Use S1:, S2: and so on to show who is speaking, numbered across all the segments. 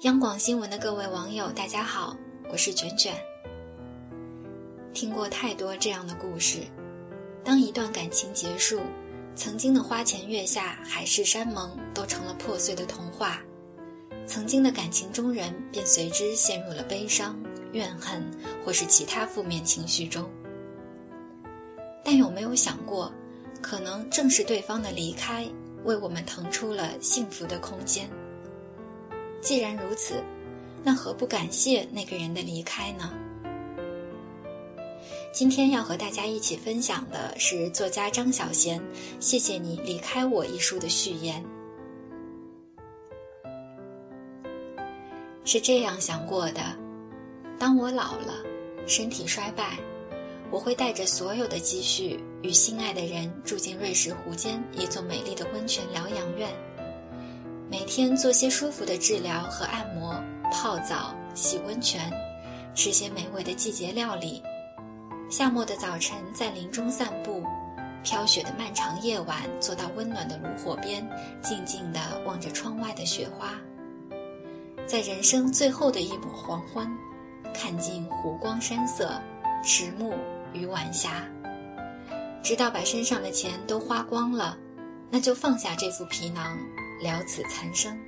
S1: 央广新闻的各位网友，大家好，我是卷卷。听过太多这样的故事，当一段感情结束，曾经的花前月下、海誓山盟都成了破碎的童话，曾经的感情中人便随之陷入了悲伤、怨恨或是其他负面情绪中。但有没有想过，可能正是对方的离开，为我们腾出了幸福的空间？既然如此，那何不感谢那个人的离开呢？今天要和大家一起分享的是作家张小娴《谢谢你离开我》一书的序言。是这样想过的：当我老了，身体衰败，我会带着所有的积蓄，与心爱的人住进瑞士湖间一座美丽的温泉疗养院。每天做些舒服的治疗和按摩，泡澡、洗温泉，吃些美味的季节料理。夏末的早晨在林中散步，飘雪的漫长夜晚坐到温暖的炉火边，静静地望着窗外的雪花。在人生最后的一抹黄昏，看尽湖光山色，迟暮与晚霞。直到把身上的钱都花光了，那就放下这副皮囊。了此残生。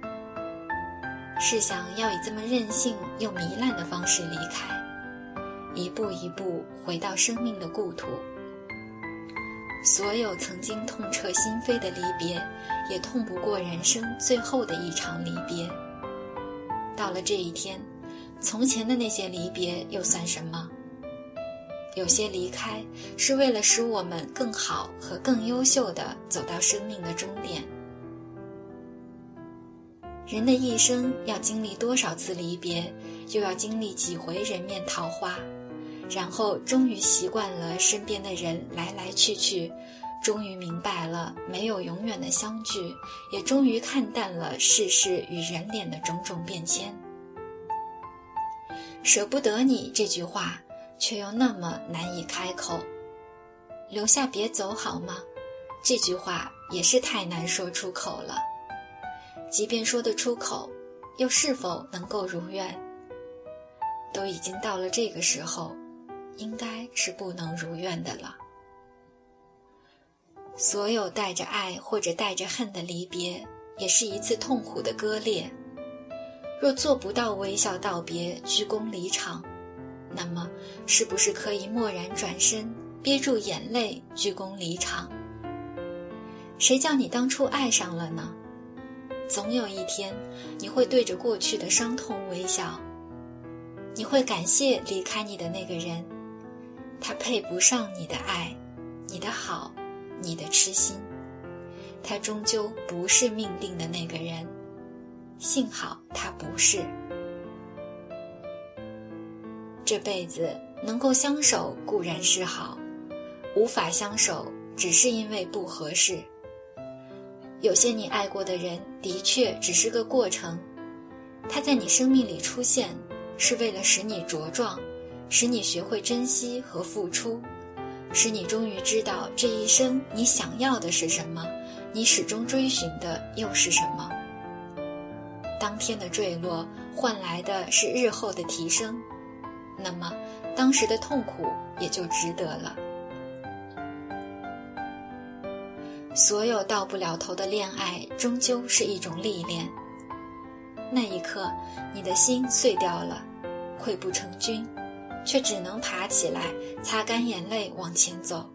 S1: 试想要以这么任性又糜烂的方式离开，一步一步回到生命的故土。所有曾经痛彻心扉的离别，也痛不过人生最后的一场离别。到了这一天，从前的那些离别又算什么？有些离开是为了使我们更好和更优秀的走到生命的终点。人的一生要经历多少次离别，又要经历几回人面桃花，然后终于习惯了身边的人来来去去，终于明白了没有永远的相聚，也终于看淡了世事与人脸的种种变迁。舍不得你这句话，却又那么难以开口。留下别走好吗？这句话也是太难说出口了。即便说得出口，又是否能够如愿？都已经到了这个时候，应该是不能如愿的了。所有带着爱或者带着恨的离别，也是一次痛苦的割裂。若做不到微笑道别、鞠躬离场，那么是不是可以默然转身，憋住眼泪鞠躬离场？谁叫你当初爱上了呢？总有一天，你会对着过去的伤痛微笑。你会感谢离开你的那个人，他配不上你的爱，你的好，你的痴心。他终究不是命定的那个人，幸好他不是。这辈子能够相守固然是好，无法相守，只是因为不合适。有些你爱过的人，的确只是个过程，他在你生命里出现，是为了使你茁壮，使你学会珍惜和付出，使你终于知道这一生你想要的是什么，你始终追寻的又是什么。当天的坠落换来的是日后的提升，那么当时的痛苦也就值得了。所有到不了头的恋爱，终究是一种历练。那一刻，你的心碎掉了，溃不成军，却只能爬起来，擦干眼泪往前走。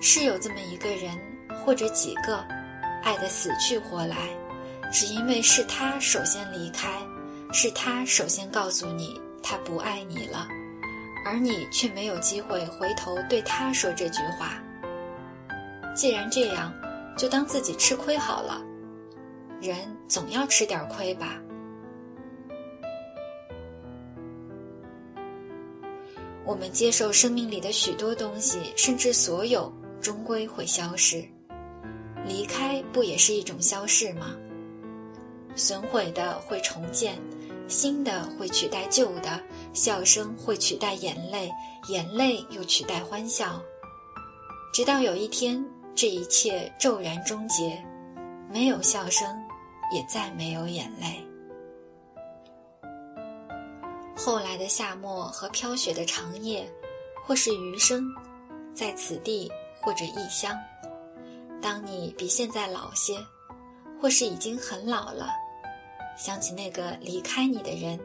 S1: 是有这么一个人，或者几个，爱得死去活来，只因为是他首先离开，是他首先告诉你他不爱你了，而你却没有机会回头对他说这句话。既然这样，就当自己吃亏好了。人总要吃点亏吧。我们接受生命里的许多东西，甚至所有，终归会消失。离开不也是一种消逝吗？损毁的会重建，新的会取代旧的，笑声会取代眼泪，眼泪又取代欢笑，直到有一天。这一切骤然终结，没有笑声，也再没有眼泪。后来的夏末和飘雪的长夜，或是余生，在此地或者异乡。当你比现在老些，或是已经很老了，想起那个离开你的人，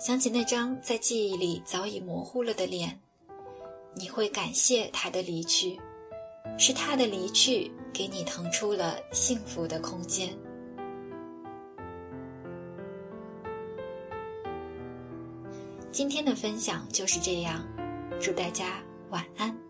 S1: 想起那张在记忆里早已模糊了的脸，你会感谢他的离去，是他的离去给你腾出了幸福的空间。今天的分享就是这样，祝大家晚安。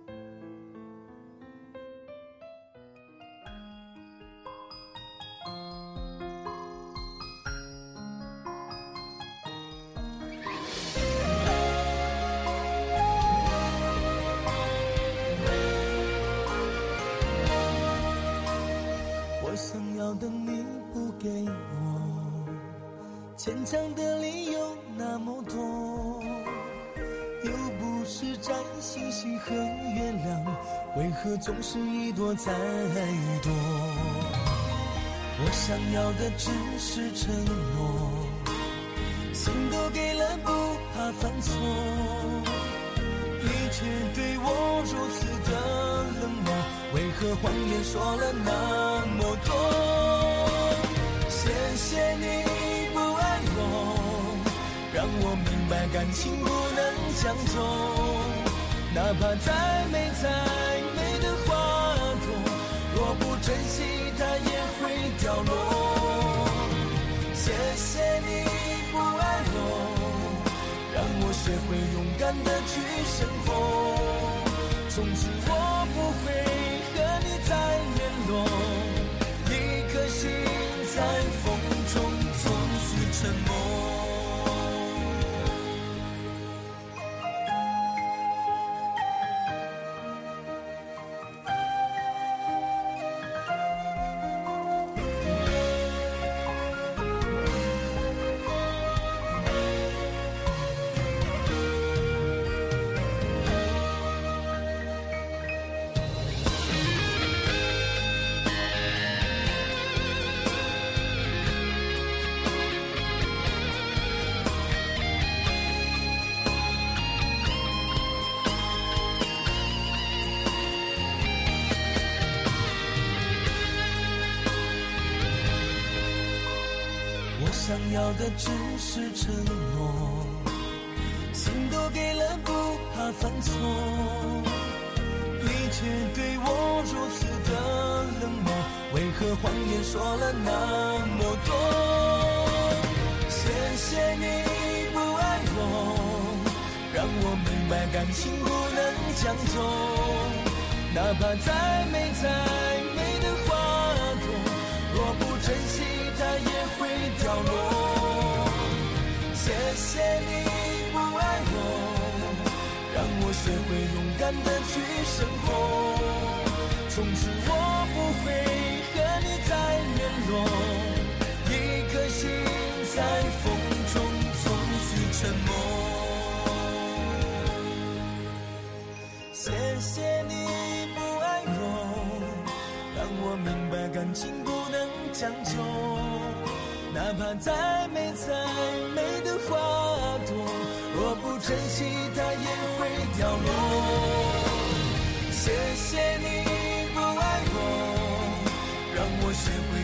S2: 想的理由那么多，又不是摘星星和月亮，为何总是一朵再多？我想要的只是承诺，心都给了不怕犯错，一切对我如此的冷漠，为何谎言说了那么多？白感情不能将就，哪怕再美再美的花朵，若不珍惜它也会凋落。谢谢你不爱我，让我学会勇敢的去生活。从此我不会和你再联络，一颗心在风中从此沉默。想要的只是承诺，心都给了，不怕犯错。你却对我如此的冷漠，为何谎言说了那么多？谢谢你不爱我，让我明白感情不能强求。哪怕再美再学会勇敢的去生活。从此我不会和你再联络，一颗心在风中从此沉默。谢谢你不爱我，让我明白感情不能强求。哪怕再美再，珍惜它也会凋落。谢谢你不爱我让我学会